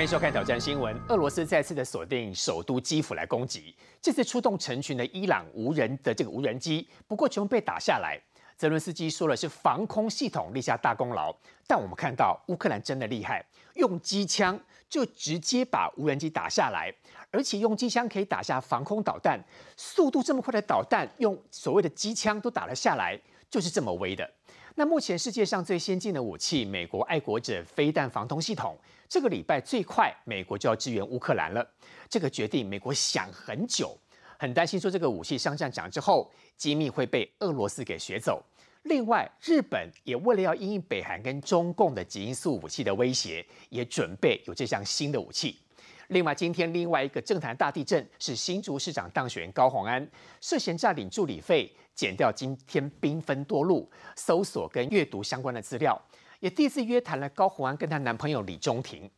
欢迎收看挑战新闻。俄罗斯再次的锁定首都基辅来攻击，这次出动成群的伊朗无人的这个无人机，不过全部被打下来。泽伦斯基说了是防空系统立下大功劳，但我们看到乌克兰真的厉害，用机枪就直接把无人机打下来，而且用机枪可以打下防空导弹，速度这么快的导弹，用所谓的机枪都打了下来，就是这么威的。那目前世界上最先进的武器，美国爱国者飞弹防空系统，这个礼拜最快美国就要支援乌克兰了。这个决定美国想很久，很担心说这个武器上战场之后，机密会被俄罗斯给学走。另外，日本也为了要因应北韩跟中共的极音速武器的威胁，也准备有这项新的武器。另外，今天另外一个政坛大地震是新竹市长当选高虹安涉嫌诈领助理费。减掉今天缤纷多路搜索跟阅读相关的资料，也第一次约谈了高虹安跟她男朋友李中庭。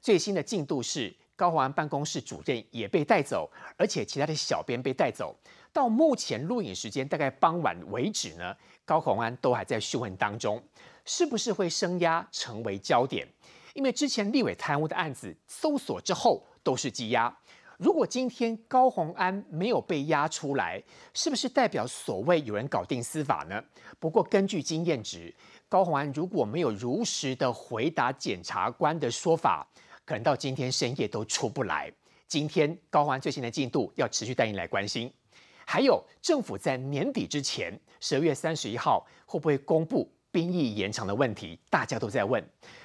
最新的进度是高虹安办公室主任也被带走，而且其他的小编被带走。到目前录影时间大概傍晚为止呢，高虹安都还在讯问当中，是不是会升压成为焦点？因为之前立委贪污的案子搜索之后都是羁押。如果今天高鸿安没有被押出来，是不是代表所谓有人搞定司法呢？不过根据经验值，高鸿安如果没有如实的回答检察官的说法，可能到今天深夜都出不来。今天高鸿安最新的进度要持续带您来关心。还有政府在年底之前，十二月三十一号会不会公布兵役延长的问题？大家都在问。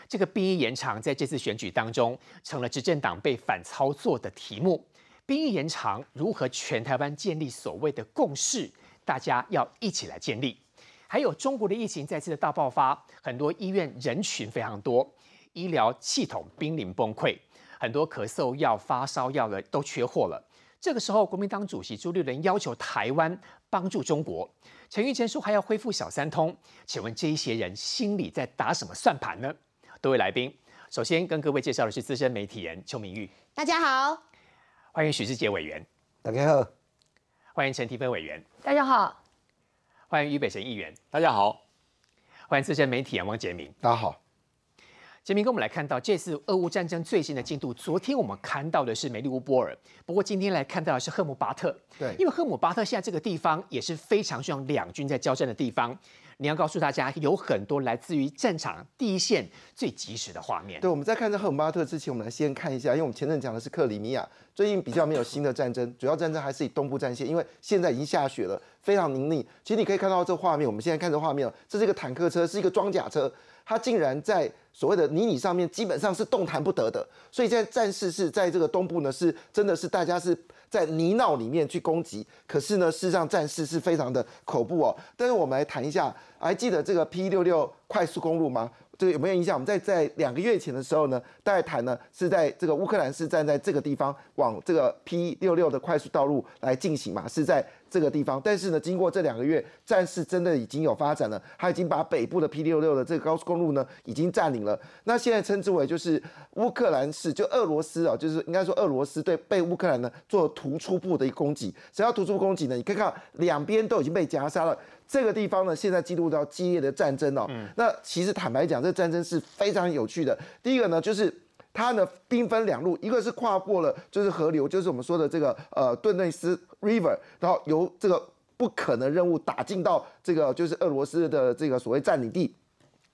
这个兵役延长在这次选举当中成了执政党被反操作的题目。兵役延长如何全台湾建立所谓的共识？大家要一起来建立。还有中国的疫情再次的大爆发，很多医院人群非常多，医疗系统濒临崩溃，很多咳嗽药、发烧药的都缺货了。这个时候，国民党主席朱立伦要求台湾帮助中国，陈玉珍说还要恢复小三通。请问这一些人心里在打什么算盘呢？多位来宾，首先跟各位介绍的是资深媒体人邱明玉，大家好；欢迎许志杰委员，大家好；欢迎陈提芬委员，大家好；欢迎于北辰议员，大家好；欢迎资深媒体人王杰明，大家好。杰明，跟我们来看到这次俄乌战争最新的进度。昨天我们看到的是梅利乌波尔，不过今天来看到的是赫姆巴特。对，因为赫姆巴特现在这个地方也是非常需要两军在交战的地方。你要告诉大家，有很多来自于战场第一线最及时的画面。对，我们在看这赫姆巴特之前，我们来先看一下，因为我们前阵讲的是克里米亚，最近比较没有新的战争，主要战争还是以东部战线，因为现在已经下雪了，非常泥泞。其实你可以看到这画面，我们现在看这画面，这是一个坦克车，是一个装甲车，它竟然在所谓的泥泞上面，基本上是动弹不得的。所以现在战事是在这个东部呢，是真的是大家是。在泥淖里面去攻击，可是呢，事实上战事是非常的恐怖哦。但是我们来谈一下，还记得这个 P 六六快速公路吗？这个有没有印象？我们在在两个月前的时候呢，大概谈呢是在这个乌克兰是站在这个地方往这个 P 六六的快速道路来进行嘛，是在这个地方。但是呢，经过这两个月战事真的已经有发展了，他已经把北部的 P 六六的这个高速公路呢已经占领了。那现在称之为就是乌克兰是就俄罗斯啊，就是应该说俄罗斯对被乌克兰呢做突出部的一个攻击。只要突出攻击呢，你可以看两边都已经被夹杀了。这个地方呢，现在进入到激烈的战争哦。那其实坦白讲，这战争是非常有趣的。第一个呢，就是它呢兵分两路，一个是跨过了就是河流，就是我们说的这个呃顿内斯 River，然后由这个不可能任务打进到这个就是俄罗斯的这个所谓占领地，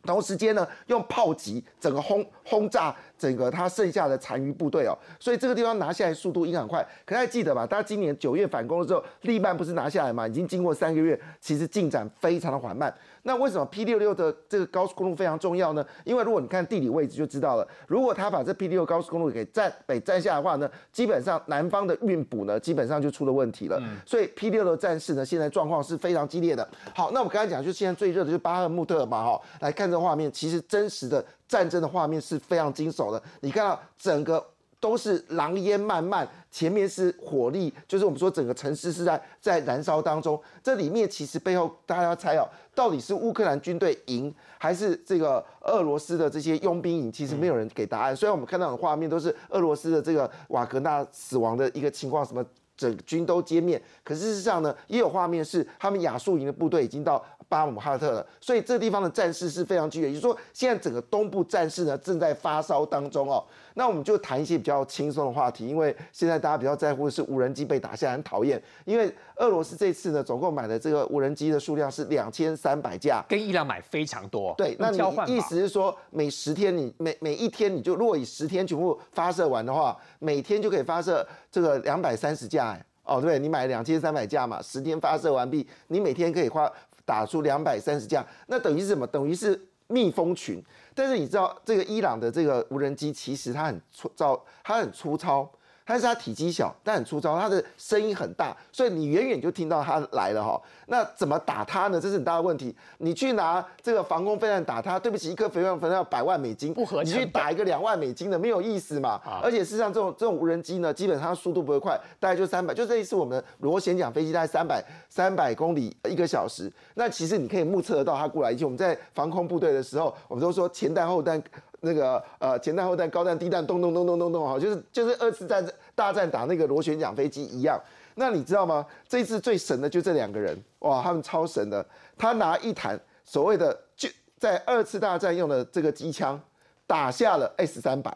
同时间呢用炮击整个轰轰炸。整个他剩下的残余部队哦，所以这个地方拿下来速度应该很快。可还记得吧？大家今年九月反攻的时候，利曼不是拿下来嘛？已经经过三个月，其实进展非常的缓慢。那为什么 P 六六的这个高速公路非常重要呢？因为如果你看地理位置就知道了。如果他把这 P 六高速公路给占北占下的话呢，基本上南方的运补呢，基本上就出了问题了。所以 P 六的战事呢，现在状况是非常激烈的。好，那我刚才讲，就现在最热的就是巴赫穆特嘛，哈，来看这画面，其实真实的。战争的画面是非常惊悚的，你看到整个都是狼烟漫漫，前面是火力，就是我们说整个城市是在在燃烧当中。这里面其实背后大家猜哦，到底是乌克兰军队赢，还是这个俄罗斯的这些佣兵赢？其实没有人给答案。虽然我们看到的画面都是俄罗斯的这个瓦格纳死亡的一个情况，什么整军都歼灭。可事实上呢，也有画面是他们亚速营的部队已经到巴姆哈特了，所以这地方的战事是非常剧烈。也就是说，现在整个东部战事呢正在发烧当中哦。那我们就谈一些比较轻松的话题，因为现在大家比较在乎的是无人机被打下来，很讨厌。因为俄罗斯这次呢，总共买的这个无人机的数量是两千三百架，跟伊朗买非常多。对，那你意思是说，每十天你每每一天你就如果以十天全部发射完的话，每天就可以发射这个两百三十架，哦，对，你买两千三百架嘛，十天发射完毕，你每天可以花打出两百三十架，那等于是什么？等于是蜜蜂群。但是你知道，这个伊朗的这个无人机其实它很粗糙，它很粗糙。但是它体积小，但很粗糙，它的声音很大，所以你远远就听到它来了哈。那怎么打它呢？这是很大的问题。你去拿这个防空飞弹打它，对不起，一颗飞弹飞弹要百万美金，不合你去打一个两万美金的没有意思嘛。而且事实上，这种这种无人机呢，基本上速度不会快，大概就三百，就这一次我们螺旋桨飞机大概三百三百公里一个小时。那其实你可以目测得到它过来。以前我们在防空部队的时候，我们都说前弹后弹。那个呃前弹后弹高弹低弹咚咚咚咚咚咚哈，就是就是二次战大战打那个螺旋桨飞机一样。那你知道吗？这一次最神的就这两个人哇，他们超神的。他拿一弹所谓的就在二次大战用的这个机枪打下了 S 三百，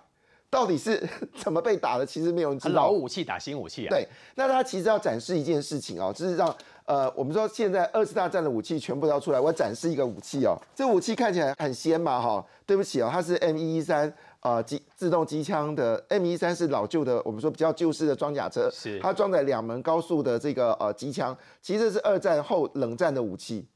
到底是 怎么被打的？其实没有人知道。老武器打新武器啊？对。那他其实要展示一件事情哦，就是让。呃，我们说现在二次大战的武器全部都要出来，我展示一个武器哦。这武器看起来很鲜嘛，哈。对不起哦，它是 M 一三呃机自动机枪的 M 一三是老旧的，我们说比较旧式的装甲车，是它装载两门高速的这个呃机枪，其实是二战后冷战的武器。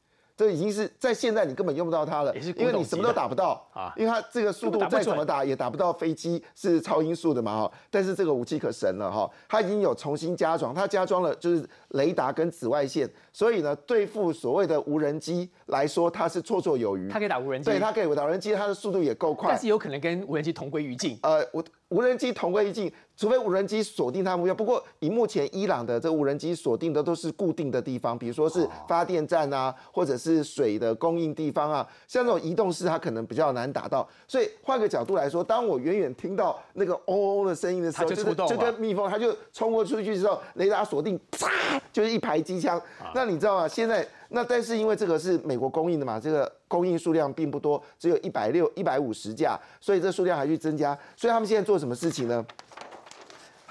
这已经是在现在你根本用不到它了，因为你什么都打不到啊，因为它这个速度再怎么打也打不到飞机是超音速的嘛哈。但是这个武器可神了哈，它已经有重新加装，它加装了就是雷达跟紫外线，所以呢对付所谓的无人机来说它是绰绰有余。它可以打无人机，对，它可以打无人机，它的速度也够快，但是有可能跟无人机同归于尽。呃，我。无人机同归于尽，除非无人机锁定它目标。不过以目前伊朗的这无人机锁定的都是固定的地方，比如说是发电站啊，或者是水的供应地方啊。像这种移动式，它可能比较难打到。所以换个角度来说，当我远远听到那个嗡嗡的声音的时候，就就跟蜜蜂，它就冲过出去之后，雷达锁定，啪，就是一排机枪。那你知道吗？现在那但是因为这个是美国供应的嘛，这个。供应数量并不多，只有一百六、一百五十架，所以这数量还去增加。所以他们现在做什么事情呢？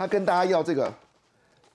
他跟大家要这个，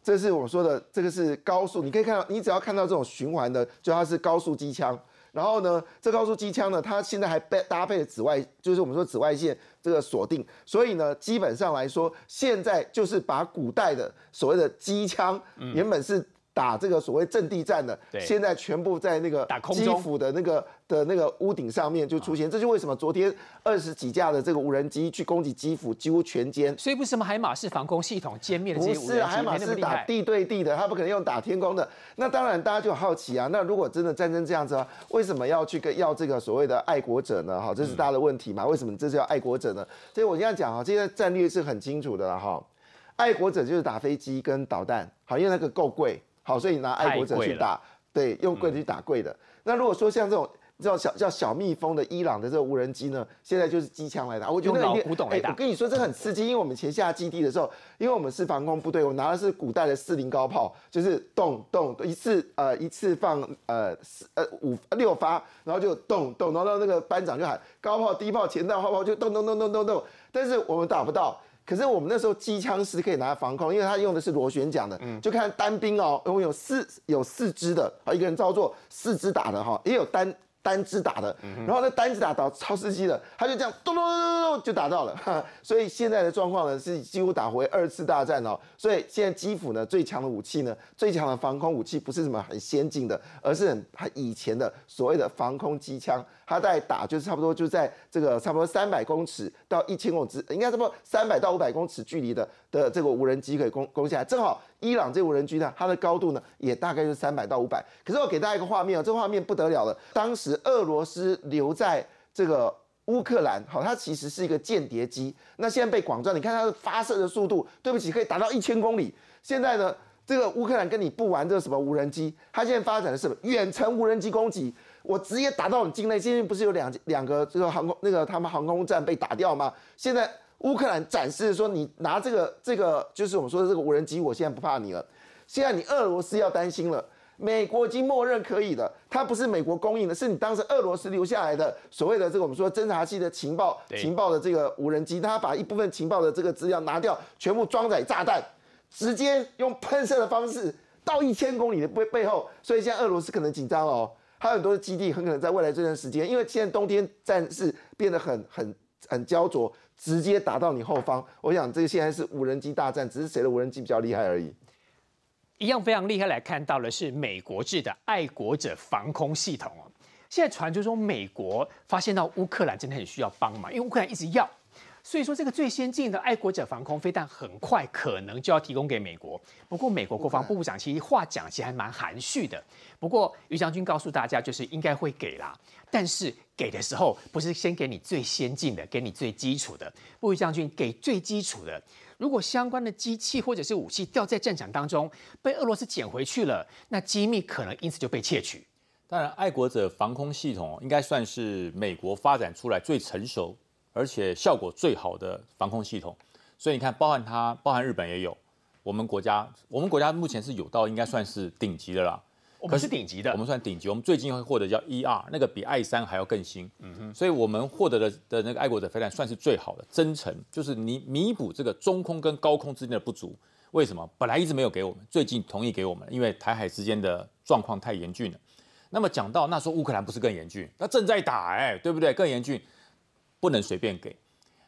这是我说的，这个是高速。你可以看到，你只要看到这种循环的，就它是高速机枪。然后呢，这高速机枪呢，它现在还被搭配了紫外，就是我们说紫外线这个锁定。所以呢，基本上来说，现在就是把古代的所谓的机枪，原本是。打这个所谓阵地战的，现在全部在那个基辅的那个的那个屋顶上面就出现，这就为什么昨天二十几架的这个无人机去攻击基辅，几乎全歼。所以不是什么海马式防空系统歼灭的这些无人机，海马式打地对地的，他不可能用打天空的。那当然大家就好奇啊，那如果真的战争这样子啊，为什么要去跟要这个所谓的爱国者呢？哈，这是大的问题嘛？为什么这是要爱国者呢？所以我这样讲啊，这些战略是很清楚的了哈。爱国者就是打飞机跟导弹，好，因为那个够贵。好，所以拿爱国者去打，对，用贵的去打贵的。那如果说像这种这种小叫小蜜蜂的伊朗的这个无人机呢，现在就是机枪来打。我觉得老古董来打。我跟你说，这很刺激，因为我们前下基地的时候，因为我们是防空部队，我拿的是古代的四零高炮，就是咚咚一次呃一次放呃四呃五六发，然后就咚咚，然后那个班长就喊高炮低炮前弹后炮就咚咚咚咚咚咚，但是我们打不到。可是我们那时候机枪是可以拿来防空，因为它用的是螺旋桨的，就看单兵哦，我有四有四支的，啊一个人操作四支打的哈，也有单。单支打的，然后那单支打到超司机的，他就这样咚咚咚咚咚就打到了。所以现在的状况呢是几乎打回二次大战哦。所以现在基辅呢最强的武器呢，最强的防空武器不是什么很先进的，而是很他以前的所谓的防空机枪。他在打就是差不多就在这个差不多三百公尺到一千公尺，应该差不多三百到五百公尺距离的的这个无人机可以攻攻下来，正好。伊朗这无人机呢，它的高度呢也大概是三百到五百。可是我给大家一个画面哦，这画面不得了了。当时俄罗斯留在这个乌克兰，好，它其实是一个间谍机。那现在被广传，你看它的发射的速度，对不起，可以达到一千公里。现在呢，这个乌克兰跟你不玩这个什么无人机，它现在发展的是远程无人机攻击，我直接打到你境内。现在不是有两两个这个航空那个他们航空站被打掉吗？现在。乌克兰展示说：“你拿这个这个，就是我们说的这个无人机，我现在不怕你了。现在你俄罗斯要担心了。美国已经默认可以了，它不是美国供应的，是你当时俄罗斯留下来的所谓的这个我们说侦察机的情报情报的这个无人机，它把一部分情报的这个资料拿掉，全部装载炸弹，直接用喷射的方式到一千公里的背背后，所以现在俄罗斯可能紧张哦，还有很多的基地很可能在未来这段时间，因为现在冬天战事变得很很很焦灼，直接打到你后方。我想这个现在是无人机大战，只是谁的无人机比较厉害而已。一样非常厉害，来看到的是美国制的爱国者防空系统哦。现在传说说美国发现到乌克兰真的很需要帮忙，因为乌克兰一直要，所以说这个最先进的爱国者防空飞弹很快可能就要提供给美国。不过美国国防部部长其实话讲其实还蛮含蓄的。不过于将军告诉大家，就是应该会给啦，但是给的时候不是先给你最先进的，给你最基础的。布于将军给最基础的。如果相关的机器或者是武器掉在战场当中，被俄罗斯捡回去了，那机密可能因此就被窃取。当然，爱国者防空系统应该算是美国发展出来最成熟而且效果最好的防空系统。所以你看，包含它，包含日本也有，我们国家，我们国家目前是有到应该算是顶级的啦。我们是顶级的，我们算顶级。我们最近会获得叫 E R，那个比 I 三还要更新。嗯哼，所以我们获得的的那个爱国者飞弹算是最好的，真诚就是你弥补这个中空跟高空之间的不足。为什么？本来一直没有给我们，最近同意给我们，因为台海之间的状况太严峻了。那么讲到那时候乌克兰不是更严峻？那正在打哎，对不对？更严峻，不能随便给。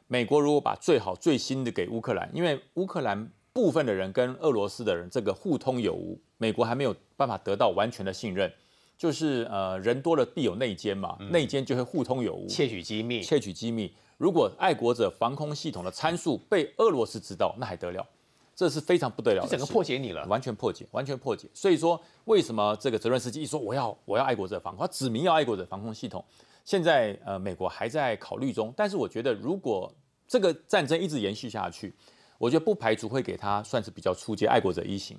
美国如果把最好最新的给乌克兰，因为乌克兰。部分的人跟俄罗斯的人这个互通有无，美国还没有办法得到完全的信任，就是呃人多了必有内奸嘛，内奸就会互通有无，窃取机密，窃取机密。如果爱国者防空系统的参数被俄罗斯知道，那还得了？这是非常不得了，整个破解你了，完全破解，完全破解。所以说，为什么这个泽伦斯基一说我要我要爱国者防空，他指明要爱国者防空系统，现在呃美国还在考虑中。但是我觉得，如果这个战争一直延续下去，我觉得不排除会给他算是比较初级爱国者一型，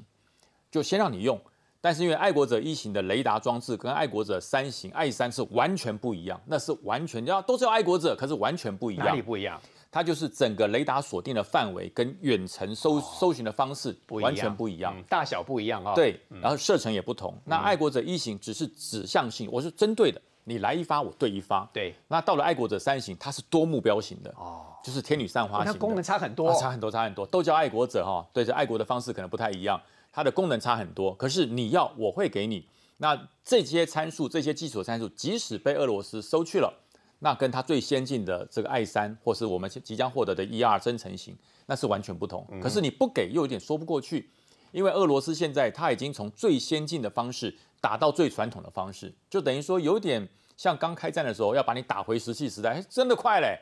就先让你用。但是因为爱国者一型的雷达装置跟爱国者三型爱三是完全不一样，那是完全要都是要爱国者，可是完全不一样。哪里不一样？它就是整个雷达锁定的范围跟远程搜搜寻的方式完全不一样，大小不一样啊。对，然后射程也不同。那爱国者一型只是指向性，我是针对的。你来一发，我对一发。对，那到了爱国者三型，它是多目标型的哦，就是天女散花型。它功能差很多，差很多，差很多，都叫爱国者哈。对，这爱国的方式可能不太一样，它的功能差很多。可是你要，我会给你。那这些参数，这些基础参数，即使被俄罗斯收去了，那跟它最先进的这个爱三，或是我们即将获得的 E 二增程型，那是完全不同。可是你不给，又有点说不过去，因为俄罗斯现在它已经从最先进的方式打到最传统的方式，就等于说有点。像刚开战的时候，要把你打回石器时代，真的快嘞，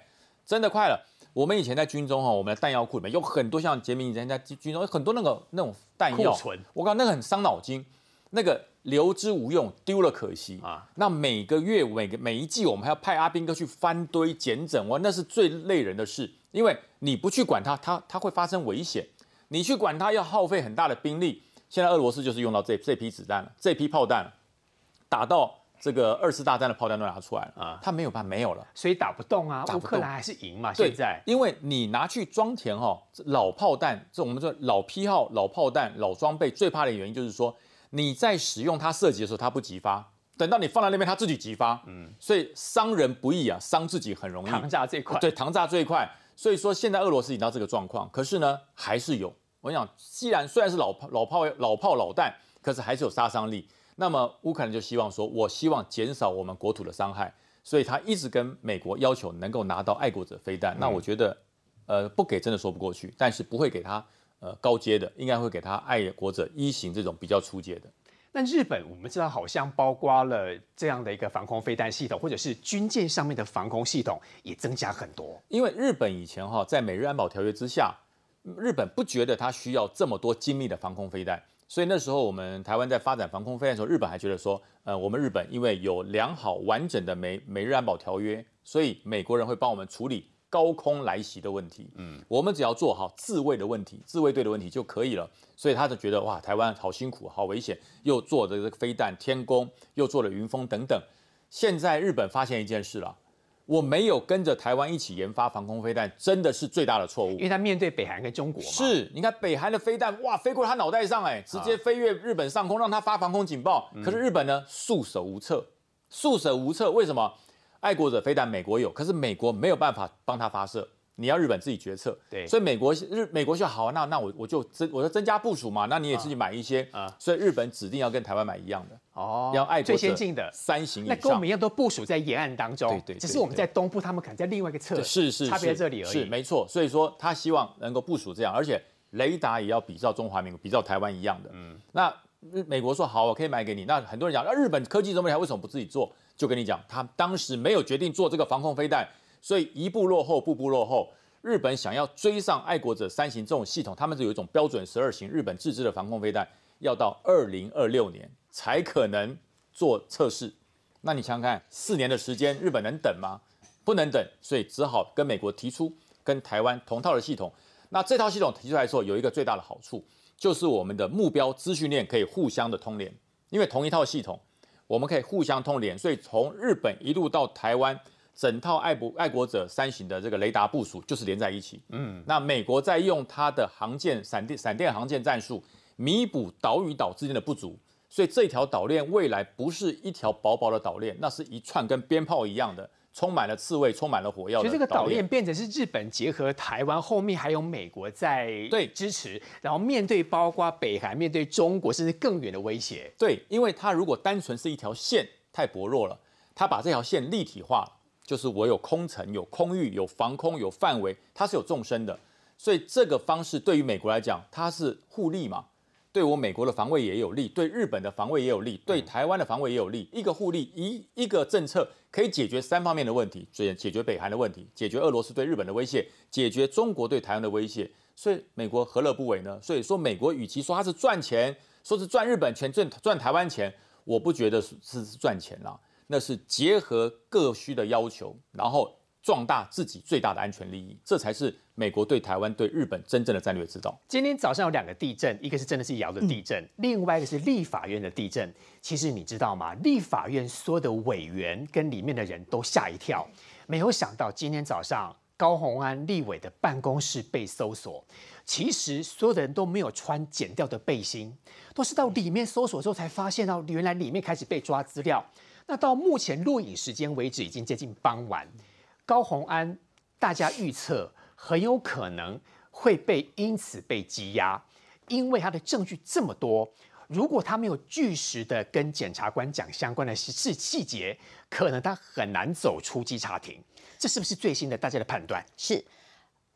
真的快了。我们以前在军中哈，我们的弹药库里面有很多像杰明以前在军中有很多那个那种弹药库存，我讲那个很伤脑筋，那个留之无用，丢了可惜啊。那每个月每个每一季，我们还要派阿兵哥去翻堆捡整，哇，那是最累人的事，因为你不去管它，它它会发生危险；你去管它，要耗费很大的兵力。现在俄罗斯就是用到这这批子弹了，这批炮弹了，打到。这个二次大战的炮弹都拿出来了啊，他没有办法没有了，所以打不动啊。乌克兰还是赢嘛？现在，因为你拿去装填哈老炮弹，这我们说老批号、老炮弹、老装备，最怕的原因就是说你在使用它射击的时候它不急发，等到你放在那边它自己急发，嗯，所以伤人不易啊，伤自己很容易。糖炸最快，对，糖炸最快。所以说现在俄罗斯已经到这个状况，可是呢还是有。我想，既然虽然是老炮、老炮、老炮、老弹，可是还是有杀伤力。那么乌克兰就希望说，我希望减少我们国土的伤害，所以他一直跟美国要求能够拿到爱国者飞弹。那我觉得，呃，不给真的说不过去，但是不会给他呃高阶的，应该会给他爱国者一型这种比较初阶的。那日本我们知道好像包括了这样的一个防空飞弹系统，或者是军舰上面的防空系统也增加很多。因为日本以前哈在美日安保条约之下，日本不觉得它需要这么多精密的防空飞弹。所以那时候我们台湾在发展防空飞弹的时候，日本还觉得说，呃，我们日本因为有良好完整的美美日安保条约，所以美国人会帮我们处理高空来袭的问题。嗯，我们只要做好自卫的问题、自卫队的问题就可以了。所以他就觉得哇，台湾好辛苦、好危险，又做这个飞弹、天宫，又做了云峰等等。现在日本发现一件事了，我没有跟着台湾一起研发防空飞弹，真的是最大的错误因。为他面对北韩跟中国嘛，是，你看北韩的飞弹，哇，飞过他脑袋上，哎，直接飞越日本上空，让他发防空警报。可是日本呢，束手无策，束手无策。为什么？爱国者飞弹美国有，可是美国没有办法帮他发射，你要日本自己决策。对所以美国日美国就好，那那我我就增我就增加部署嘛，那你也自己买一些啊所以日本指定要跟台湾买一样的，哦要爱国最先进的。三型以那跟我上们一样都部署在沿岸当中，对对对只是我们在东部，他们可能在另外一个侧，是是差别在是这里而已。是没错，所以说他希望能够部署这样，而且雷达也要比照中华民国、比照台湾一样的。嗯，那日美国说好，我可以买给你。那很多人讲，那日本科技这么厉害，为什么不自己做？就跟你讲，他当时没有决定做这个防空飞弹，所以一步落后，步步落后。日本想要追上爱国者三型这种系统，他们是有一种标准十二型日本自制的防空飞弹，要到二零二六年才可能做测试。那你想想看，四年的时间，日本能等吗？不能等，所以只好跟美国提出跟台湾同套的系统。那这套系统提出来之后，有一个最大的好处，就是我们的目标资讯链可以互相的通联，因为同一套系统，我们可以互相通联，所以从日本一路到台湾，整套爱国爱国者三型的这个雷达部署就是连在一起。嗯，那美国在用它的航舰闪电闪电航舰战术，弥补岛与岛之间的不足。所以这条岛链未来不是一条薄薄的岛链，那是一串跟鞭炮一样的，充满了刺猬，充满了火药的所以这个岛链链变成是日本结合台湾，后面还有美国在对支持，然后面对包括北韩、面对中国甚至更远的威胁。对，因为它如果单纯是一条线，太薄弱了。它把这条线立体化，就是我有空层、有空域、有防空、有范围，它是有纵深的。所以这个方式对于美国来讲，它是互利嘛，对我美国的防卫也有利，对日本的防卫也有利，对台湾的防卫也有利。一个互利，一一个政策可以解决三方面的问题：解解决北韩的问题，解决俄罗斯对日本的威胁，解决中国对台湾的威胁。所以美国何乐不为呢？所以说，美国与其说它是赚钱，说是赚日本钱、赚赚台湾钱，我不觉得是是是赚钱啦，那是结合各需的要求，然后壮大自己最大的安全利益，这才是美国对台湾、对日本真正的战略指导。今天早上有两个地震，一个是真的是摇的地震，另外一个是立法院的地震。其实你知道吗？立法院所有的委员跟里面的人都吓一跳，没有想到今天早上高虹安立委的办公室被搜索。其实所有的人都没有穿剪掉的背心，都是到里面搜索之后才发现到，原来里面开始被抓资料。那到目前录影时间为止，已经接近傍晚。高虹安，大家预测很有可能会被因此被羁押，因为他的证据这么多。如果他没有据实的跟检察官讲相关的事细节，可能他很难走出稽查庭。这是不是最新的大家的判断？是。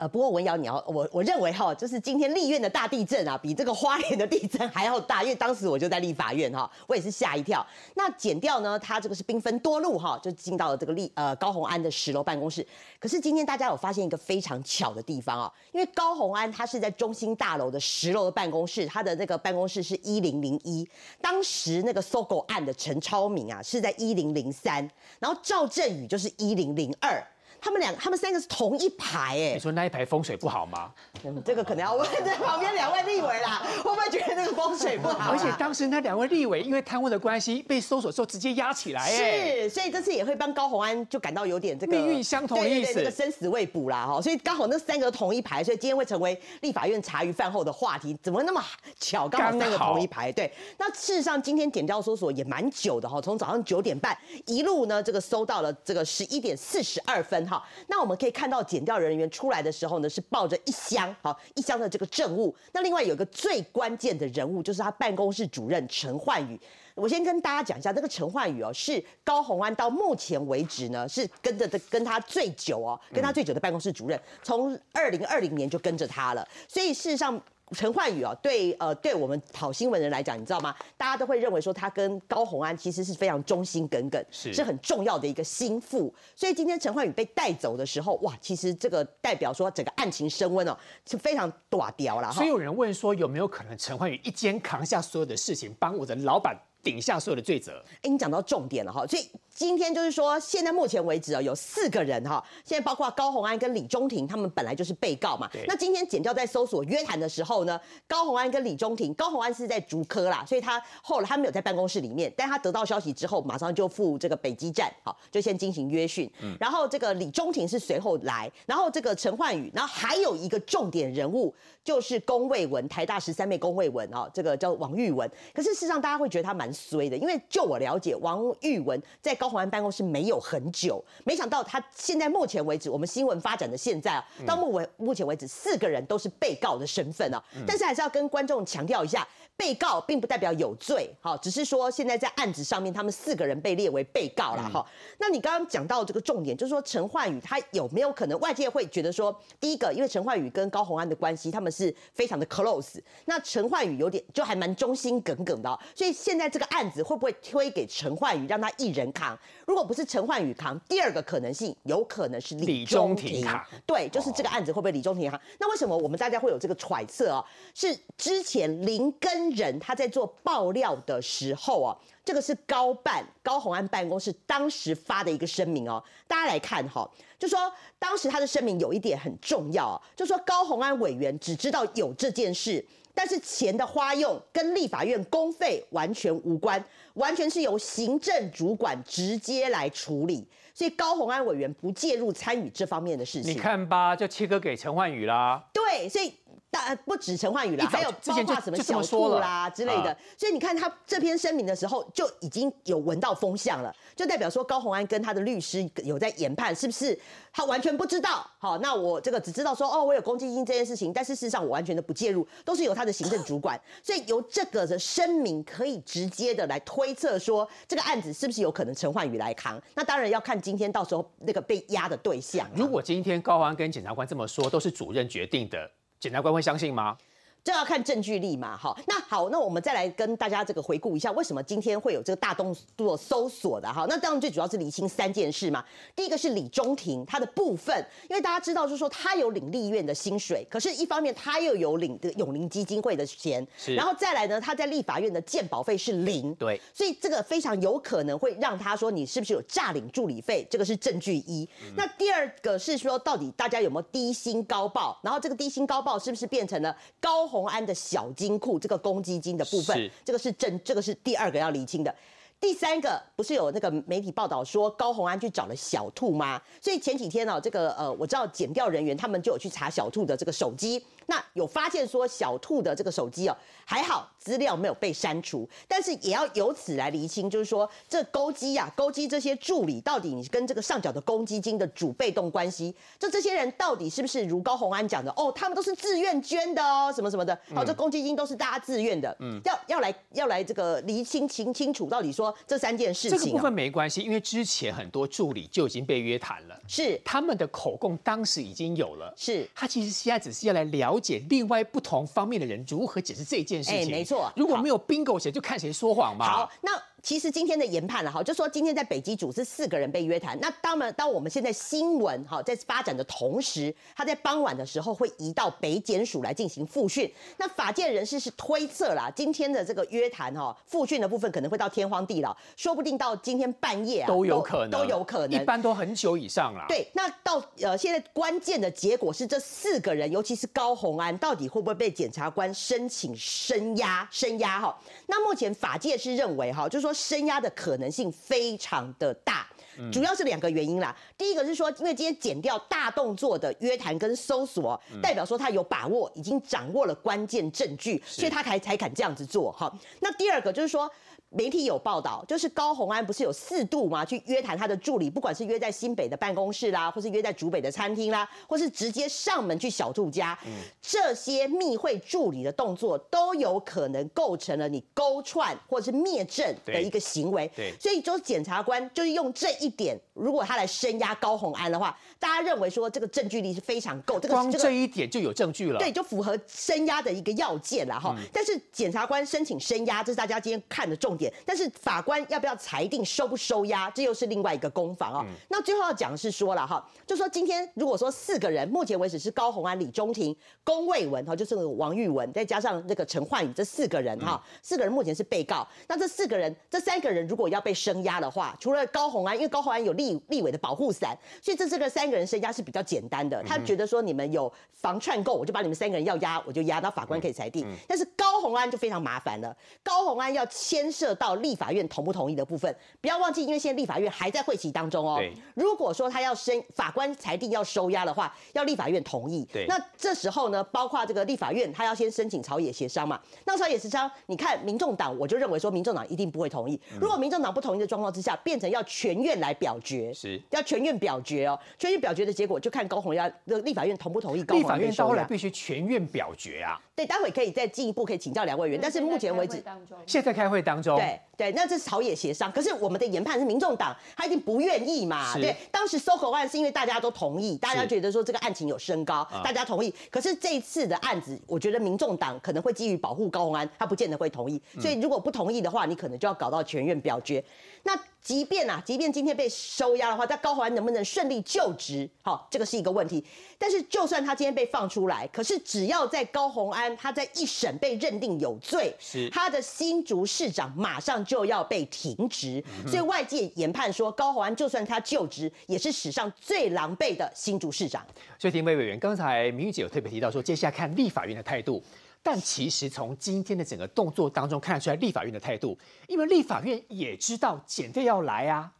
呃，不过文瑶，你要我我认为哈，就是今天立院的大地震啊，比这个花莲的地震还要大，因为当时我就在立法院哈，我也是吓一跳。那剪掉呢，它这个是兵分多路哈，就进到了这个立呃高虹安的十楼办公室。可是今天大家有发现一个非常巧的地方啊，因为高虹安他是在中心大楼的十楼的办公室，他的那个办公室是一零零一，当时那个搜狗案的陈超明啊是在一零零三，然后赵振宇就是一零零二。他们两，他们三个是同一排哎、你说那一排风水不好吗？嗯，这个可能要问在旁边两位立委啦，会不会觉得那个风水不好啊？而且当时那两位立委因为贪污的关系被搜索之后直接压起来，哎，是，所以这次也会帮高红安就感到有点这个命运相同的意思对这个生死未卜啦哈。所以刚好那三个同一排，所以今天会成为立法院茶余饭后的话题。怎么那么巧，刚好三个同一排？对，那事实上今天检调搜索也蛮久的哈，从早上九点半一路呢这个搜到了这个十一点四十二分哈。那我们可以看到检调人员出来的时候呢，是抱着一箱好一箱的这个证物。那另外有一个最关键的人物，就是他办公室主任陈焕宇。我先跟大家讲一下，这个陈焕宇哦，是高虹安到目前为止呢，是跟着的跟他最久哦，跟他最久的办公室主任，从二零二零年就跟着他了。所以事实上。陈焕宇啊，对呃，对我们跑新闻人来讲，你知道吗？大家都会认为说他跟高红安其实是非常忠心耿耿，是是很重要的一个心腹。所以今天陈焕宇被带走的时候，哇，其实这个代表说整个案情升温哦，是非常短掉了哈所以。有人问说有没有可能陈焕宇一肩扛下所有的事情，帮我的老板顶下所有的罪责？哎，你讲到重点了哈，所以今天就是说，现在目前为止啊，有四个人哈，现在包括高红安跟李中庭，他们本来就是被告嘛。那今天检调在搜索约谈的时候呢，高红安跟李中庭，高红安是在竹科啦，所以他后来他没有在办公室里面，但他得到消息之后，马上就赴这个北基站，好，就先进行约讯。然后这个李中庭是随后来，然后这个陈焕宇，然后还有一个重点人物就是龚卫文，台大十三妹龚卫文啊，这个叫王玉文。可是事实上大家会觉得他蛮衰的，因为就我了解，王玉文在高鸿安办公室没有很久，没想到他现在目前为止，我们新闻发展的现在啊，到目为目前为止，四个人都是被告的身份啊。但是还是要跟观众强调一下，被告并不代表有罪，哈，只是说现在在案子上面，他们四个人被列为被告了哈。那你刚刚讲到这个重点，就是说陈焕宇他有没有可能外界会觉得说，第一个，因为陈焕宇跟高红安的关系，他们是非常的 close，那陈焕宇有点就还蛮忠心耿耿的，所以现在这个案子会不会推给陈焕宇，让他一人扛？如果不是陈焕宇扛，第二个可能性有可能是李中庭扛。对，就是这个案子会不会李中庭扛？那为什么我们大家会有这个揣测哦？是之前林根仁他在做爆料的时候哦，这个是高办高鸿安办公室当时发的一个声明哦。大家来看哈，就说当时他的声明有一点很重要，就说高鸿安委员只知道有这件事。但是钱的花用跟立法院公费完全无关，完全是由行政主管直接来处理，所以高鸿安委员不介入参与这方面的事情。你看吧，就切割给陈焕宇啦。对，所以。大不止陈焕宇啦，还有包括什么小兔啦之类的，所以你看他这篇声明的时候就已经有闻到风向了，就代表说高鸿安跟他的律师有在研判，是不是他完全不知道？好，那我这个只知道说哦，我有公积金这件事情，但是事实上我完全的不介入，都是由他的行政主管，所以由这个的声明可以直接的来推测说这个案子是不是有可能陈焕宇来扛？那当然要看今天到时候那个被压的对象。如果今天高鸿安跟检察官这么说，都是主任决定的。检察官会相信吗？这要看证据力嘛，好，那好，那我们再来跟大家这个回顾一下，为什么今天会有这个大动作搜索的哈？那当然最主要是理清三件事嘛。第一个是李中庭他的部分，因为大家知道就是说他有领立院的薪水，可是一方面他又有领的永龄基金会的钱，然后再来呢，他在立法院的鉴保费是零，对，所以这个非常有可能会让他说你是不是有诈领助理费，这个是证据一。那第二个是说到底大家有没有低薪高报，然后这个低薪高报是不是变成了高？红安的小金库这个公积金的部分，这个是正，这个是第二个要厘清的。第三个不是有那个媒体报道说高红安去找了小兔吗？所以前几天呢，这个呃，我知道检调人员他们就有去查小兔的这个手机。那有发现说小兔的这个手机哦，还好资料没有被删除，但是也要由此来厘清，就是说这勾机呀，勾机这些助理到底你跟这个上缴的公积金的主被动关系，就这些人到底是不是如高鸿安讲的哦，他们都是自愿捐的哦，什么什么的，好，这公积金都是大家自愿的，嗯，要要来要来这个厘清清清楚，到底说这三件事情，这个部分没关系，因为之前很多助理就已经被约谈了，是。他们的口供当时已经有了，是。他其实现在只是要来了。解另外不同方面的人如何解释这件事情？哎，没错。如果没有 bingo 写，就看谁说谎嘛。好，那。其实今天的研判了哈，就说今天在北基组是四个人被约谈。那当然，当我们现在新闻哈在发展的同时，他在傍晚的时候会移到北检署来进行复讯。那法界人士是推测啦，今天的这个约谈哈复讯的部分可能会到天荒地老，说不定到今天半夜啊都有可能，都有可能，一般都很久以上啦。对，那到呃现在关键的结果是这四个人，尤其是高红安，到底会不会被检察官申请声押？声押哈？那目前法界是认为哈，就是说。升压的可能性非常的大，主要是两个原因啦。第一个是说，因为今天减掉大动作的约谈跟搜索，代表说他有把握，已经掌握了关键证据，所以他才才敢这样子做哈。那第二个就是说。媒体有报道，就是高红安不是有四度吗？去约谈他的助理，不管是约在新北的办公室啦，或是约在竹北的餐厅啦，或是直接上门去小住家，这些密会助理的动作都有可能构成了你勾串或者是灭证的一个行为。对，所以就是检察官就是用这一点，如果他来深压高红安的话，大家认为说这个证据力是非常够，这个光这一点就有证据了。对，就符合深压的一个要件了哈。但是检察官申请深压，这是大家今天看的重点。但是法官要不要裁定收不收押，这又是另外一个攻防啊。那最后要讲的是说了哈，就说今天如果说四个人，目前为止是高红安、李中庭、龚卫文哈，就是王玉文，再加上那个陈焕宇这四个人哈，四个人目前是被告。那这四个人，这三个人如果要被声压的话，除了高红安，因为高红安有立立委的保护伞，所以这这个三个人声压是比较简单的。他觉得说你们有防串购，我就把你们三个人要押，我就押，到法官可以裁定。但是高红安就非常麻烦了，高红安要牵涉到立法院同不同意的部分，不要忘记，因为现在立法院还在会期当中哦对。如果说他要申法官裁定要收押的话，要立法院同意。对那这时候呢，包括这个立法院，他要先申请朝野协商嘛。那朝野协商，你看民众党，我就认为说民众党一定不会同意。如果民众党不同意的状况之下，变成要全院来表决，是要全院表决哦。全院表决的结果就看高虹要立法院同不同意高虹立法院到后来来必须全院表决啊。对，待会可以再进一步可以请教两位委员，但是目前为止。现在开会当中，对对，那这是朝野协商，可是我们的研判是民众党他一定不愿意嘛。是对，当时搜口案是因为大家都同意，大家是觉得说这个案情有升高，啊大家同意。可是这一次的案子，我觉得民众党可能会基于保护高鸿安，他不见得会同意。嗯所以如果不同意的话，你可能就要搞到全院表决。那即便啊，即便今天被收押的话，但高鸿安能不能顺利就职？好，这个是一个问题。但是就算他今天被放出来，可是只要在高鸿安他在一审被认定有罪，是他的新竹市长马上就要被停职，所以外界研判说，高鸿安就算他就职，也是史上最狼狈的新竹市长。所以，丁伟委员刚才明玉姐有特别提到说，接下来看立法院的态度。但其实从今天的整个动作当中看得出来，立法院的态度，因为立法院也知道检调要来啊，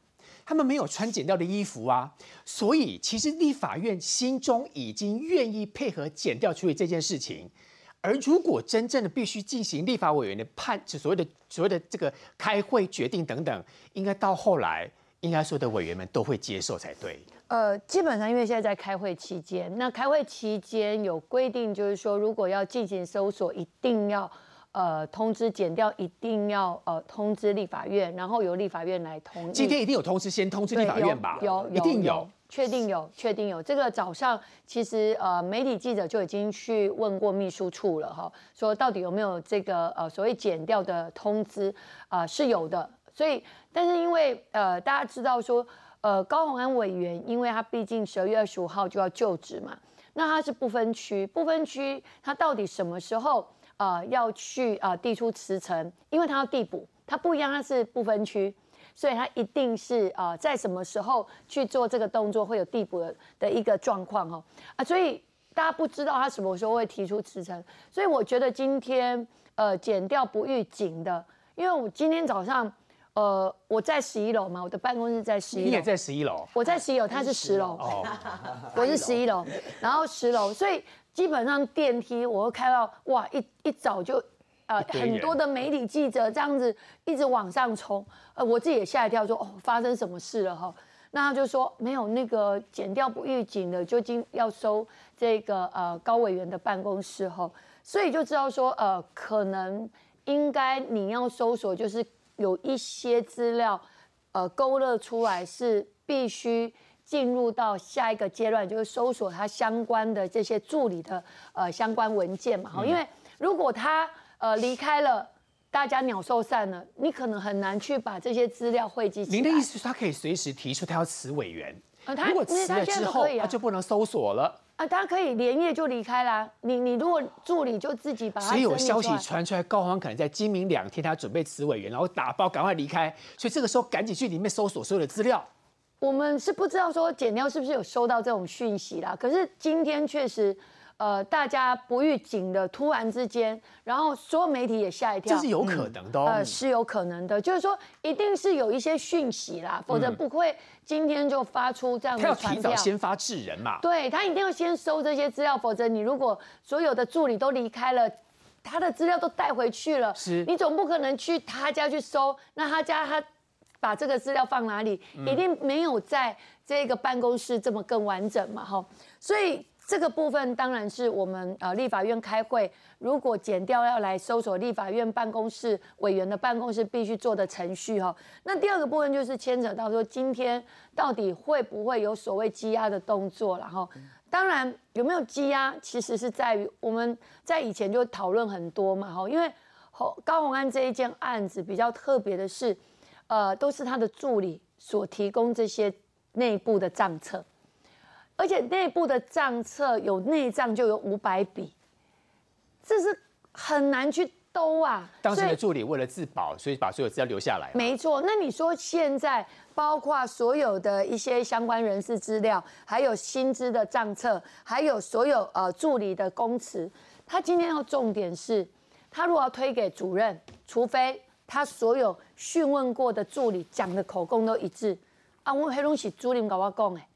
他们没有穿检调的衣服啊，所以其实立法院心中已经愿意配合检调处理这件事情。而如果真正的必须进行立法委员的判，就所谓的所谓的这个开会决定等等，应该到后来，应该所有的委员们都会接受才对。呃，基本上因为现在在开会期间，那开会期间有规定，就是说如果要进行搜索，一定要呃通知减掉，一定要呃通知立法院，然后由立法院来同意。今天一定有通知，先通知立法院吧？有一定有。，确定有，确定有。这个早上其实呃媒体记者就已经去问过秘书处了哈，说到底有没有这个呃所谓减掉的通知啊、是有的。所以，但是因为呃大家知道说呃高鸿安委员，因为他毕竟十二月二十五号就要就职嘛，那他是不分区，不分区他到底什么时候呃要去呃递出辞呈？因为他要递补，他不一样，他是不分区。所以他一定是呃在什么时候去做这个动作会有递补的的一个状况哦。啊，所以大家不知道他什么时候会提出辞呈，所以我觉得今天呃减掉不预警的，因为我今天早上呃我在十一楼嘛，我的办公室在十一楼，你也在十一楼？我在十一楼，他是十楼，哦，我是十一楼，然后十楼，所以基本上电梯我会开到哇一一早就。呃，很多的媒体记者这样子一直往上冲，呃，我自己也吓一跳说，哦，发生什么事了哈？那他就说没有那个剪掉不预警的，就今要收这个呃高委员的办公室后，所以就知道说，呃，可能应该你要搜索，就是有一些资料，呃，勾勒出来是必须进入到下一个阶段，就是搜索他相关的这些助理的呃相关文件嘛。哈、因为如果他呃离开了，大家鸟兽散了，你可能很难去把这些资料汇集起来。您的意思是他可以随时提出他要辞委员，呃他如果辞了之后他就不能搜索了。啊，他可以连夜就离开啦。你你如果助理就自己把它所以有消息传出来，高欢可能在今明两天他准备辞委员，然后打包赶快离开，所以这个时候赶紧去里面搜索所有的资料。我们是不知道说检调是不是有收到这种讯息啦，可是今天确实，呃，大家不预警的突然之间，然后所有媒体也吓一跳，这是有可能的哦。呃，是有可能的，就是说一定是有一些讯息啦，否则不会今天就发出这样他要的传票。提早先发制人嘛。对他一定要先收这些资料，否则你如果所有的助理都离开了。他的资料都带回去了，是你总不可能去他家去收，那他家他把这个资料放哪里？嗯一定没有在这个办公室这么更完整嘛，哈。所以这个部分当然是我们呃立法院开会，如果减掉要来搜索立法院办公室委员的办公室必须做的程序哈。那第二个部分就是牵扯到说今天到底会不会有所谓羁押的动作，然后当然有没有羁押，其实是在于我们在以前就讨论很多嘛哈，因为高鸿安这一件案子比较特别的是，呃，都是他的助理所提供这些内部的账册。而且内部的账册有内账就有五百笔，这是很难去兜啊。当时的助理为了自保，所以把所有资料留下来。没错，那你说现在包括所有的一些相关人事资料，还有薪资的账册，还有所有呃助理的供词，他今天要重点是，他如果要推给主任，除非他所有讯问过的助理讲的口供都一致。啊，我黑龙喜助理跟我讲哎。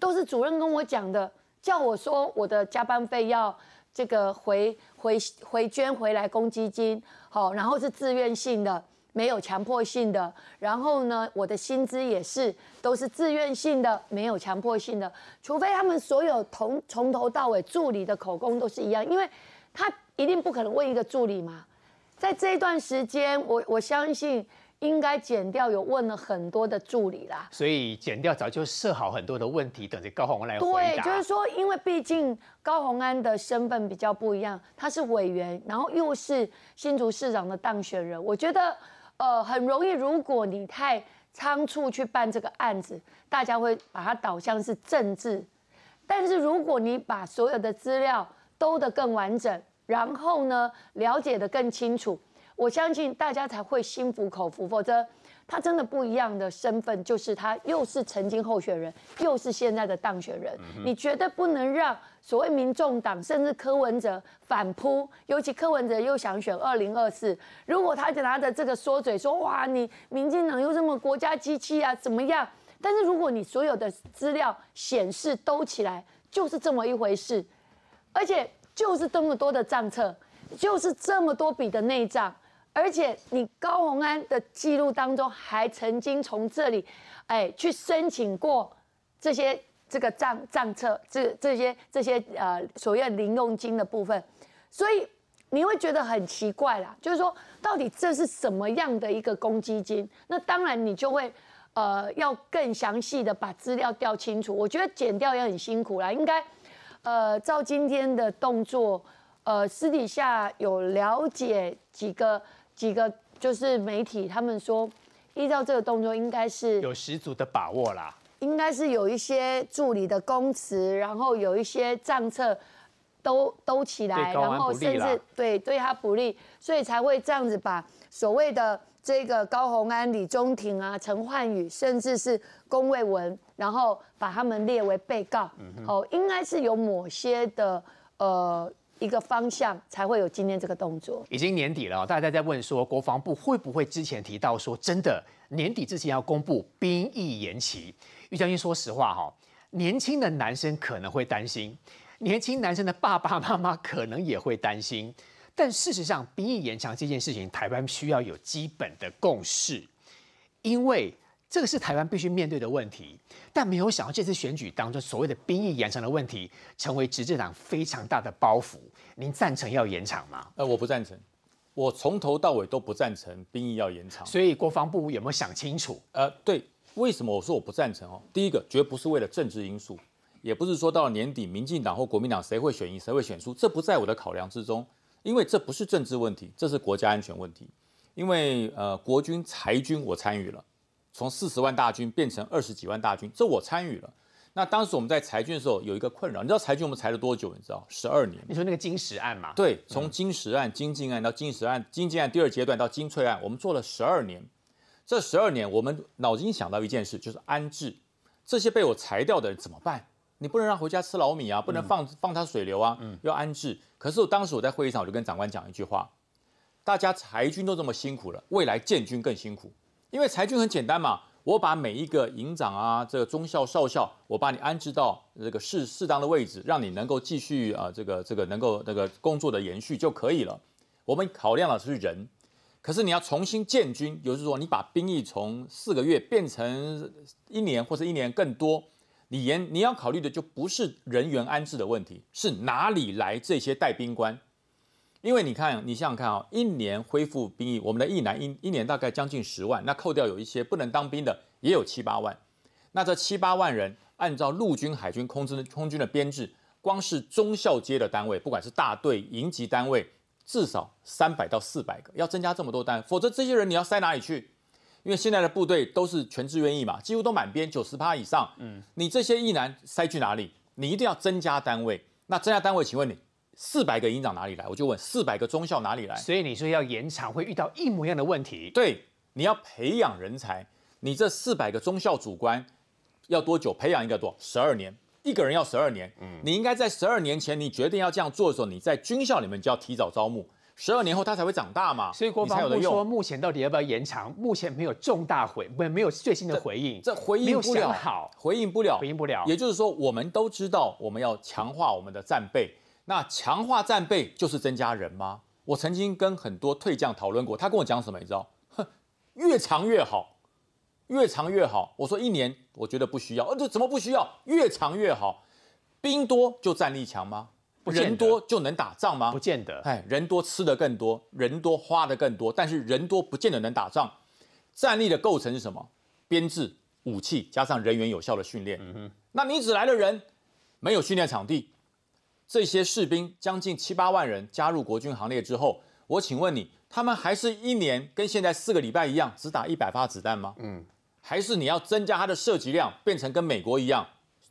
都是主任跟我讲的，叫我说我的加班费要这个回回回捐回来公积金，好，然后是自愿性的，没有强迫性的。然后呢，我的薪资也是都是自愿性的，没有强迫性的。除非他们所有从从头到尾助理的口供都是一样，因为他一定不可能问一个助理嘛。在这一段时间，我我相信。应该减掉，有问了很多的助理啦，所以减掉早就设好很多的问题，等着高鸿安来回答。对，就是说，因为毕竟高鸿安的身份比较不一样，他是委员，然后又是新竹市长的当选人，我觉得呃很容易，如果你太仓促去办这个案子，大家会把它导向是政治。但是如果你把所有的资料都得更完整，然后呢了解的更清楚。我相信大家才会心服口服，否则他真的不一样的身份，就是他又是曾经候选人，又是现在的当选人。你绝对不能让所谓民众党甚至柯文哲反扑，尤其柯文哲又想选二零二四，如果他拿着这个说嘴说哇，你民进党又这么国家机器啊，怎么样？但是如果你所有的资料显示都起来，就是这么一回事，而且就是这么多的账册，就是这么多笔的内账。而且你高鸿安的记录当中还曾经从这里，哎，去申请过这些这个账账册，这这些这些呃所谓零用金的部分，所以你会觉得很奇怪啦，就是说到底这是什么样的一个公积金？那当然你就会呃要更详细的把资料调清楚。我觉得剪掉也很辛苦啦，应该呃照今天的动作，呃私底下有了解几个。几个就是媒体，他们说，依照这个动作，应该是有十足的把握啦。应该是有一些助理的供词，然后有一些账册都都起来，然后甚至对对他不利，所以才会这样子把所谓的这个高鸿安、李中庭啊、陈焕宇，甚至是龚卫文，然后把他们列为被告。哦，应该是有某些的呃。一个方向才会有今天这个动作。已经年底了，大家在问说，国防部会不会之前提到说，真的年底之前要公布兵役延期？玉将军，说实话哈，年轻的男生可能会担心，年轻男生的爸爸妈妈可能也会担心。但事实上，兵役延长这件事情，台湾需要有基本的共识，因为。这个是台湾必须面对的问题，但没有想到这次选举当中所谓的兵役延长的问题，成为执政党非常大的包袱。您赞成要延长吗？呃，我不赞成，我从头到尾都不赞成兵役要延长。所以国防部有没有想清楚？呃，对，为什么我说我不赞成哦？第一个，绝不是为了政治因素，也不是说到了年底，民进党或国民党谁会选赢谁会选输，这不在我的考量之中，因为这不是政治问题，这是国家安全问题。因为呃，国军裁军我参与了。从四十万大军变成二十几万大军，这我参与了。那当时我们在裁军的时候有一个困扰，你知道裁军我们裁了多久？你知道？十二年。你说那个金石案嘛？对，从金石案、金靖案到金石案、金靖案第二阶段到金翠案，我们做了十二年。这十二年，我们脑筋想到一件事，就是安置这些被我裁掉的人怎么办？你不能让回家吃老米啊，不能放放他水流啊，要安置。可是我当时我在会议上，我就跟长官讲一句话：大家裁军都这么辛苦了，未来建军更辛苦。因为裁军很简单嘛，我把每一个营长啊，这个中校、少校，我把你安置到这个适适当的位置，让你能够继续啊，这个这个能够那个工作的延续就可以了。我们考量的是人，可是你要重新建军，就是说你把兵役从四个月变成一年或者一年更多，你严你要考虑的就不是人员安置的问题，是哪里来这些带兵官？因为你看，你想想看啊、一年恢复兵役，我们的役男一一年大概将近十万，那扣掉有一些不能当兵的，也有七八万。那这七八万人，按照陆军、海军、空军、空军的编制，光是中校阶的单位，不管是大队、营级单位，至少三百到四百个，要增加这么多单，否则这些人你要塞哪里去？因为现在的部队都是全志愿役嘛，几乎都满编，九十趴以上。嗯，你这些役男塞去哪里？你一定要增加单位。那增加单位，请问你四百个营长哪里来？我就问四百个中校哪里来？所以你说要延长，会遇到一模一样的问题。对，你要培养人才，你这四百个中校主官要多久？培养一个多十二年，一个人要十二年。嗯，你应该在十二年前你决定要这样做的时候，你在军校里面就要提早招募，十二年后他才会长大嘛，所以国防部说，目前到底要不要延长？目前没有重大回，不没有最新的回应，这回应不了，好，回应不了，回应不了。也就是说，我们都知道我们要强化我们的战备，那强化战备就是增加人吗？我曾经跟很多退将讨论过，他跟我讲什么，你知道？哼，越长越好，越长越好。我说一年，我觉得不需要，呃，这怎么不需要？越长越好，兵多就战力强吗？不人多就能打仗吗不？见得。哎，人多吃的更多，人多花的更多，但是人多不见得能打仗。战力的构成是什么？编制、武器加上人员有效的训练。嗯那你只来了人，没有训练场地，这些士兵将近七八万人加入国军行列之后，我请问你，他们还是一年跟现在四个礼拜一样，只打一百发子弹吗？嗯，还是你要增加它的射击量，变成跟美国一样，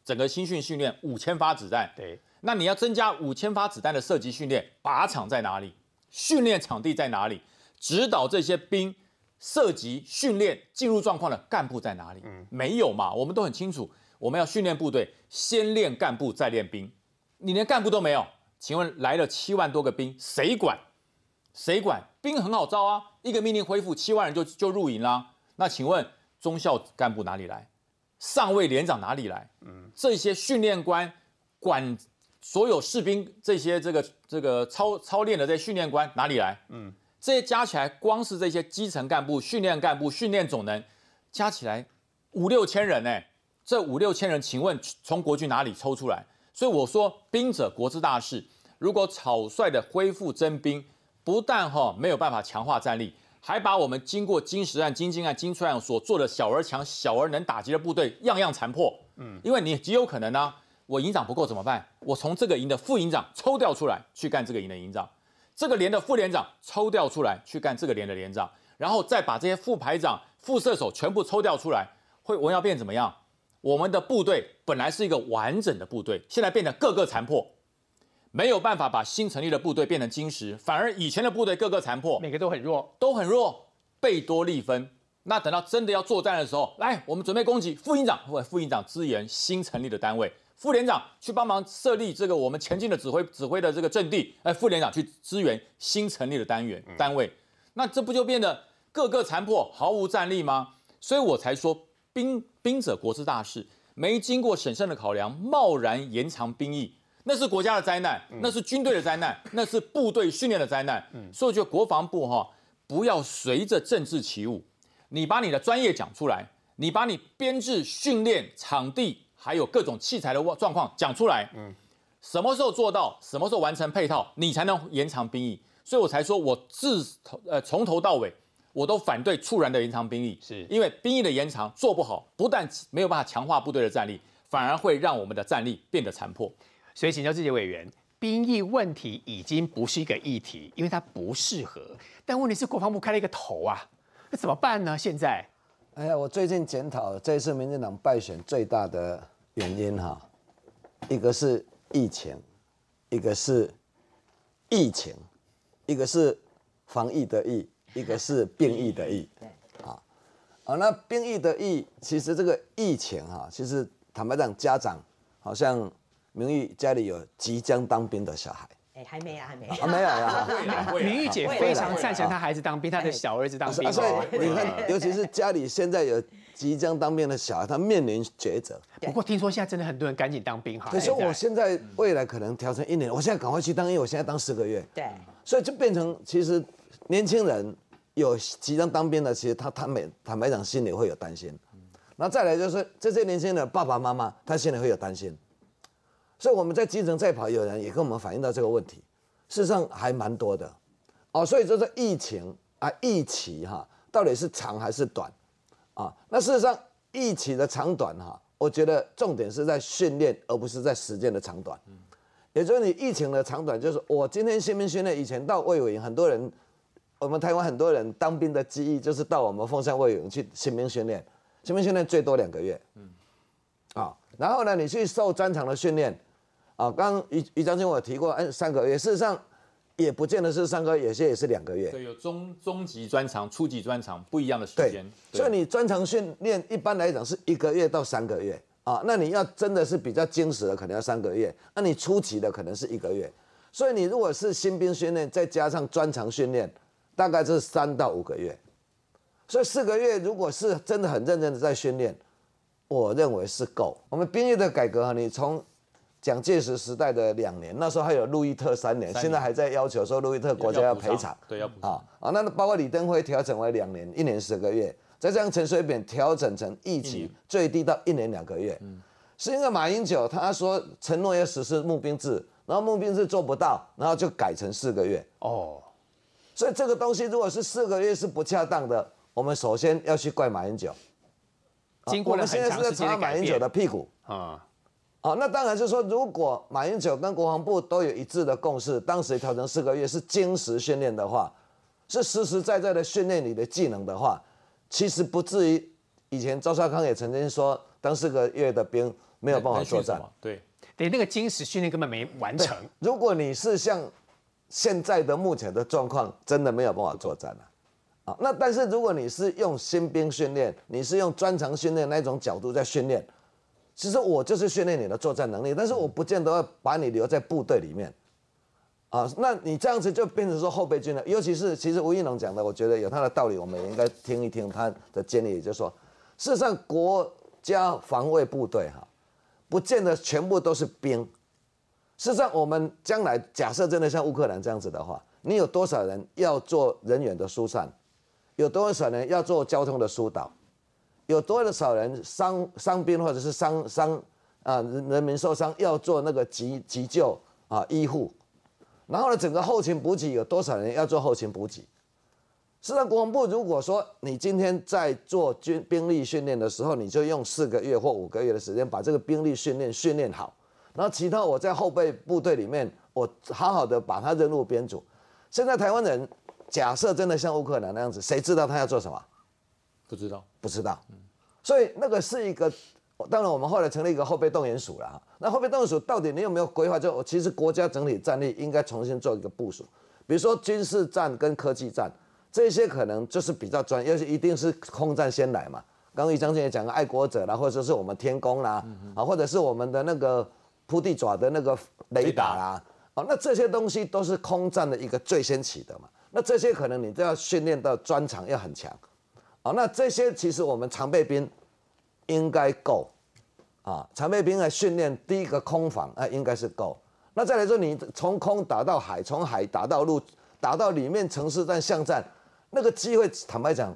整个新训训练五千发子弹？对，那你要增加五千发子弹的射击训练，靶场在哪里？训练场地在哪里？指导这些兵射击训练进入状况的干部在哪里？嗯没有嘛？我们都很清楚，我们要训练部队，先练干部，再练兵。你连干部都没有，请问来了七万多个兵，谁管？谁管？兵很好招啊，一个命令恢复，七万人就就入营啦。那请问中校干部哪里来？上尉连长哪里来？嗯，这些训练官管所有士兵这些这个这个操操练的这些训练官哪里来？嗯，这些加起来，光是这些基层干部、训练干部、训练总能加起来五六千人呢、这五六千人，请问从国军哪里抽出来？所以我说，兵者国之大事。如果草率的恢复征兵，不但哈没有办法强化战力，还把我们经过金石案、金金案、金川案所做的小而强、小而能打击的部队样样残破。嗯，因为你极有可能呢、我营长不够怎么办？我从这个营的副营长抽调出来去干这个营的营长，这个连的副连长抽调出来去干这个连的连长，然后再把这些副排长、副射手全部抽调出来，会我要变怎么样？我们的部队本来是一个完整的部队，现在变得各个残破，没有办法把新成立的部队变成金石，反而以前的部队各个残破，每个都很弱。都很弱，贝多利分。那等到真的要作战的时候，来，我们准备攻击。副营长或副营长支援新成立的单位，副连长去帮忙设立这个我们前进的指挥指挥的这个阵地，哎，副连长去支援新成立的单元单位。那这不就变得各个残破，毫无战力吗？所以我才说，兵兵者国之大事，没经过审慎的考量，贸然延长兵役，那是国家的灾难，那是军队的灾难，那是部队训练的灾难。所以我觉得国防部哈、不要随着政治起舞，你把你的专业讲出来，你把你编制、训练、场地还有各种器材的状况讲出来。嗯，什么时候做到，什么时候完成配套，你才能延长兵役。所以我才说我自头呃从头到尾。我都反对猝然的延长兵役，是因为兵役的延长做不好，不但没有办法强化部队的战力，反而会让我们的战力变得残破。所以请教这些委员，兵役问题已经不是一个议题，因为它不适合。但问题是国防部开了一个头啊，那怎么办呢？现在哎呀，我最近检讨这一次民进党败选最大的原因哈，一个是疫情，一个是疫情，一个是防疫的疫，一个是病疫的疫。对，啊，啊，那病疫的疫，其实这个疫情哈、其实坦白讲，家长好像明玉家里有即将当兵的小孩哎，还没啊，还没。啊，没有呀。明玉 姐非常赞成她孩子当兵，她的小儿子当兵啊，所哦。以你看，尤其是家里现在有即将当兵的小孩，他面临抉择。不过听说现在真的很多人赶紧当兵哈。可是，我现现在未来可能调成一年，我现在赶快去当，因为我现在当十个月，对，所以就变成其实年轻人有即将当兵的，其实他他每坦白讲心里会有担心。那再来就是这些年轻人的爸爸妈妈，他心里会有担心，所以我们在基层在跑，有人也跟我们反映到这个问题，事实上还蛮多的，哦，所以就是疫情啊，疫情哈，到底是长还是短啊？那事实上疫情的长短哈，我觉得重点是在训练，而不是在时间的长短。也就是你疫情的长短，就是我今天新兵训练，以前到魏伟营，很多人，我们台湾很多人当兵的记忆就是到我们凤山魏伟营去新兵训练。新兵训练最多两个月，嗯，啊，然后呢，你去受专长的训练，啊，刚刚于于将军我有提过，哎，三个月，事实上也不见得是三个月，有些也是两个月。对，有中中级专长、初级专长不一样的时间。所以你专长训练一般来讲是一个月到三个月，啊，那你要真的是比较精实的，可能要三个月，那你初级的可能是一个月。所以你如果是新兵训练，再加上专长训练，大概是三到五个月。所以四个月如果是真的很认真的在训练，我认为是够。我们兵役的改革，你从蒋介石时代的两年，那时候还有路易特三年，现在还在要求说路易特国家要赔偿，对，要补啊啊，那包括李登辉调整为两年，一年十个月，再这样陈水扁调整成一级最低到一年两个月，是因为马英九他说承诺要实施募兵制，然后募兵制做不到，然后就改成四个月。哦，所以这个东西如果是四个月是不恰当的。我们首先要去怪马英九，经过了很长时间的马英九的屁股啊，哦，那当然就是说，如果马英九跟国防部都有一致的共识，当时调成四个月是精实训练的话，是实实在在的训练你的技能的话，其实不至于以前赵少康也曾经说，当四个月的兵没有办法作战，对，对那个精实训练根本没完成。如果你是像现在的目前的状况，真的没有办法作战了。啊那但是如果你是用新兵训练，你是用专长训练那种角度在训练，其实我就是训练你的作战能力，但是我不见得要把你留在部队里面，啊，那你这样子就变成说后备军了。尤其是其实吴应龙讲的，我觉得有他的道理，我们也应该听一听他的建议，也就是说，事实上国家防卫部队哈，不见得全部都是兵。事实上，我们将来假设真的像乌克兰这样子的话，你有多少人要做人员的疏散？有多少人要做交通的疏导？有多少人伤伤兵或者是伤伤啊人民受伤要做那个急急救啊医护？然后呢，整个后勤补给有多少人要做后勤补给？事实上，国防部如果说你今天在做军兵力训练的时候，你就用四个月或五个月的时间把这个兵力训练训练好，然后其他我在后备部队里面，我好好的把它任务编组。现在台湾人。假设真的像乌克兰那样子，谁知道他要做什么？不知道，不知道。所以那个是一个，当然我们后来成立一个后备动员署了。那后备动员署到底你有没有规划？就其实国家整体战力应该重新做一个部署。比如说军事战跟科技战这些，可能就是比较专，要是一定是空战先来嘛。刚刚于将军也讲了爱国者啦，或者是我们天宫啦，啊，或者是我们的那个铺地爪的那个雷达啦，哦，那这些东西都是空战的一个最先起的嘛。那这些可能你都要训练到专长要很强，啊，那这些其实我们常备兵应该够，啊，常备兵的训练第一个空防啊应该是够，那再来说你从空打到海，从海打到陆，打到里面城市战巷战，那个机会坦白讲，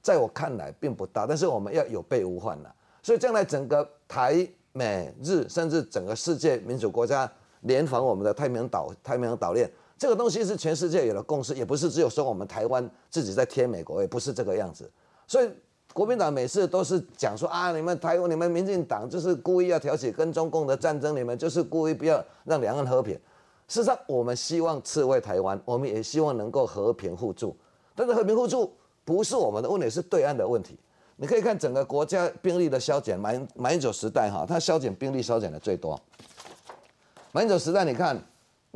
在我看来并不大，但是我们要有备无患了，所以将来整个台美日甚至整个世界民主国家联防我们的太平洋岛太平洋岛链。这个东西是全世界有了共识，也不是只有说我们台湾自己在贴美国，也不是这个样子。所以国民党每次都是讲说啊，你们台湾、你们民进党就是故意要挑起跟中共的战争，你们就是故意不要让两岸和平。事实上，我们希望刺猬台湾，我们也希望能够和平互助。但是和平互助不是我们的问题，是对岸的问题。你可以看整个国家兵力的削减，马马英九时代哈，他削减兵力削减的最多。马英九时代，你看。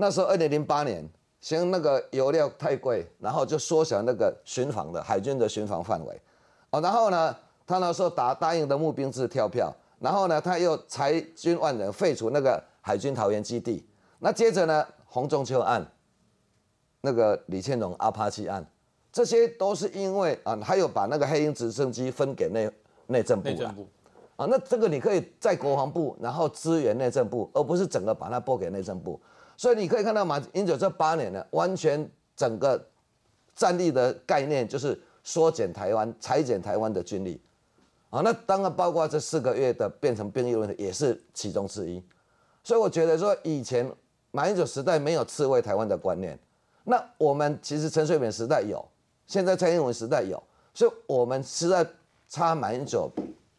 那时候，二零零八年，嫌那个油料太贵，然后就缩小那个巡防的海军的巡防范围，哦，然后呢，他那时候答答应的募兵制跳票，然后呢，他又裁军万人，废除那个海军桃园基地，那接着呢，洪仲秋案，那个李倩荣阿帕奇案，这些都是因为啊，还有把那个黑鹰直升机分给内内政部了，啊，那这个你可以在国防部，然后支援内政部，而不是整个把它拨给内政部。所以你可以看到马英九这八年呢，完全整个战力的概念就是缩减台湾、裁减台湾的军力，啊，那当然包括这四个月的变成兵役的问题也是其中之一。所以我觉得说，以前马英九时代没有刺猬台湾的观念，那我们其实陈水扁时代有，现在蔡英文时代有，所以我们是在擦马英九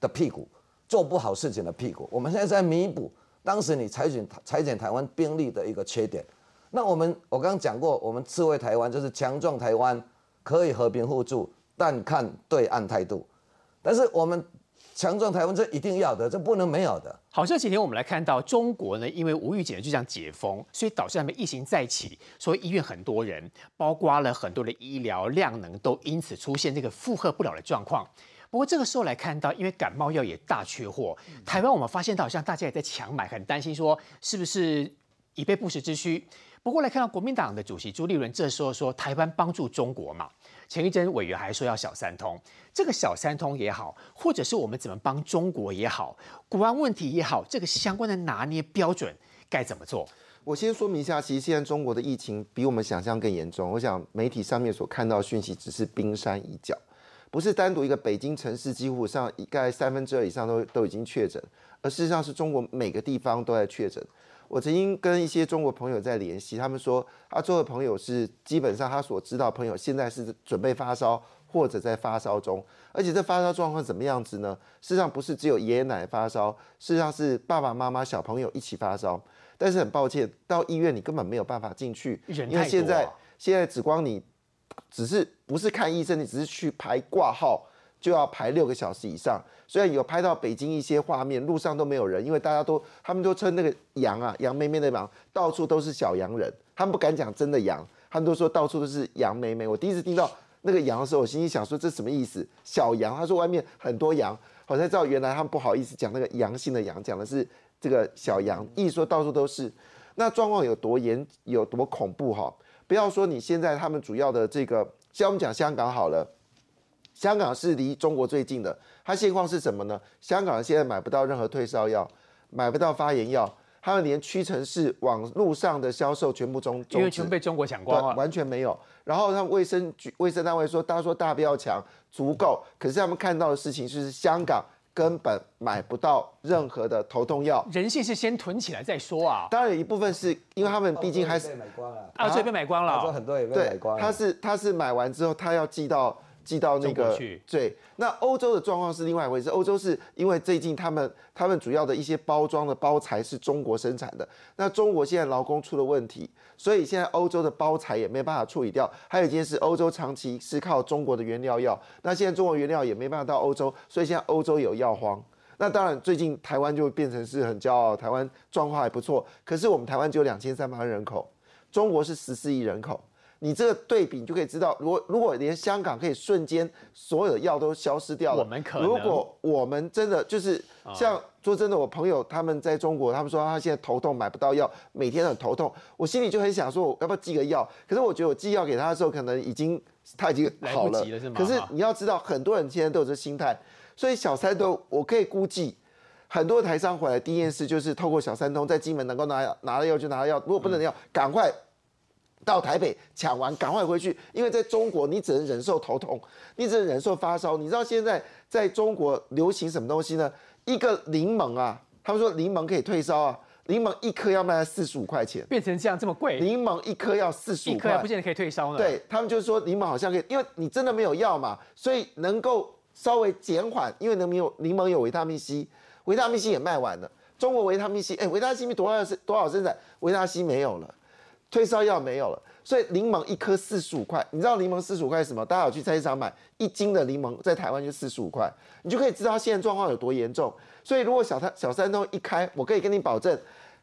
的屁股，做不好事情的屁股。我们现在在弥补当时你裁减裁减台湾兵力的一个缺点。那我们我刚刚讲过，我们刺猬台湾就是强壮台湾，可以和平互助，但看对岸态度。但是我们强壮台湾这一定要的，这不能没有的。好，这几天我们来看到中国呢，因为无预警就这样解封，所以导致他们疫情再起，所以医院很多人，包括了很多的医疗量能都因此出现这个负荷不了的状况。不过这个时候来看到，因为感冒药也大缺货，台湾我们发现到好像大家也在抢买，很担心说是不是以备不时之需。不过来看到国民党的主席朱立伦这时候说，台湾帮助中国嘛。前一阵委员还说要小三通，这个小三通也好，或者是我们怎么帮中国也好，国安问题也好，这个相关的拿捏标准该怎么做？我先说明一下，其实现在中国的疫情比我们想象更严重。我想媒体上面所看到讯息只是冰山一角，不是单独一个北京城市几乎上一概三分之二以上都都已经确诊，而事实上是中国每个地方都在确诊。我曾经跟一些中国朋友在联系，他们说，阿周的朋友是基本上他所知道朋友现在是准备发烧或者在发烧中，而且这发烧状况怎么样子呢？事实上不是只有爷爷奶奶发烧，事实上是爸爸妈妈、小朋友一起发烧。但是很抱歉，到医院你根本没有办法进去，因为现在现在只光你只是不是看医生，你只是去排挂号。就要排六个小时以上，虽然有拍到北京一些画面，路上都没有人，因为大家都他们都称那个羊啊，羊妹妹的羊，到处都是小羊人，他们不敢讲真的羊，他们都说到处都是羊妹妹。我第一次听到那个羊的时候，我心里想说这什么意思？小羊，他说外面很多羊，我才知道原来他们不好意思讲那个阳性的羊，讲的是这个小羊，意思说到处都是。那状况有多严，有多恐怖哈？不要说你现在他们主要的这个，像我们讲香港好了。香港是离中国最近的，它现况是什么呢？香港现在买不到任何退烧药，买不到发炎药，他们连屈臣氏网路上的销售全部中，因为全被中国抢光了，完全没有。然后他们卫生局卫生单位说，大家说大不要抢，足够。可是他们看到的事情就是，香港根本买不到任何的头痛药。人性是先囤起来再说啊。当然有一部分是因为他们毕竟还是买光了，啊，这被买光了，很多也被买光了。他是他是买完之后，他要寄到。寄到那个去对，那欧洲的状况是另外一回事。欧洲是因为最近他们他们主要的一些包装的包材是中国生产的，那中国现在劳工出了问题，所以现在欧洲的包材也没办法处理掉。还有一件事，欧洲长期是靠中国的原料药，那现在中国原料也没办法到欧洲，所以现在欧洲有药荒。那当然，最近台湾就变成是很骄傲，台湾状况还不错。可是我们台湾只有两千三百万人口，中国是十四亿人口。你这个对比，你就可以知道，如果如果连香港可以瞬间所有的药都消失掉了，我们可能如果我们真的就是像说真的，我朋友他们在中国，他们说他现在头痛买不到药，每天很头痛，我心里就很想说，我要不要寄个药？可是我觉得我寄药给他的时候，可能已经他已经好了，可是你要知道，很多人现在都有这心态，所以小三通，我可以估计，很多台商回来第一件事就是透过小三通在金门能够拿拿了药就拿了药，如果不能药，赶快。到台北抢完，赶快回去，因为在中国你只能忍受头痛，你只能忍受发烧。你知道现在在中国流行什么东西呢？一个柠檬啊，他们说柠檬可以退烧啊，柠檬一颗要卖四十五块钱，变成这样这么贵。柠檬一颗要四十五块，不见得可以退烧呢。对他们就是说柠檬好像可以，因为你真的没有药嘛，所以能够稍微减缓，因为能有柠檬有维他命 C，维他命 C 也卖完了。中国维他命 C，哎，维他命 C 多少多少生产？维他命 C 没有了。退烧药没有了，所以柠檬一颗四十五块。你知道柠檬四十五块什么？大家有去菜市场买一斤的柠檬，在台湾就四十五块，你就可以知道现在状况有多严重。所以如果小三小三通一开，我可以跟你保证，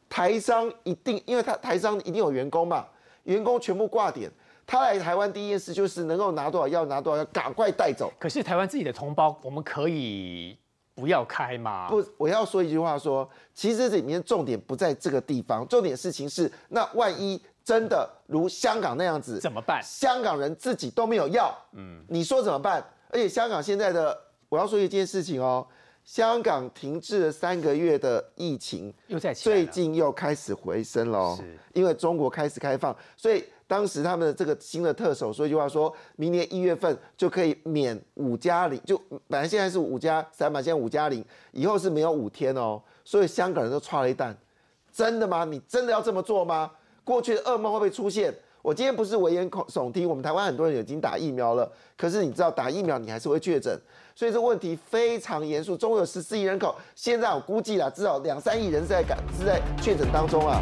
台商一定，因为他台商一定有员工嘛，员工全部挂点，他来台湾第一件事就是能够拿多少药拿多少药，赶快带走。可是台湾自己的同胞，我们可以不要开吗？不，我要说一句话，说其实这里面重点不在这个地方，重点事情是那万一。真的如香港那样子怎么办？香港人自己都没有药，嗯，你说怎么办？而且香港现在的，我要说一件事情哦，香港停滞了三个月的疫情又在最近又开始回升了，是，因为中国开始开放，所以当时他们的这个新的特首说一句话说，明年一月份就可以免五加零，就本来现在是五加三嘛，现在五加零，以后是没有五天哦，所以香港人都踹了一蛋，真的吗？你真的要这么做吗？过去的噩梦会不会出现？我今天不是危言恐耸听，我们台湾很多人已经打疫苗了，可是你知道打疫苗你还是会确诊，所以这问题非常严肃。中国有十四亿人口，现在我估计啦，至少两三亿人是在感是在确诊当中啊。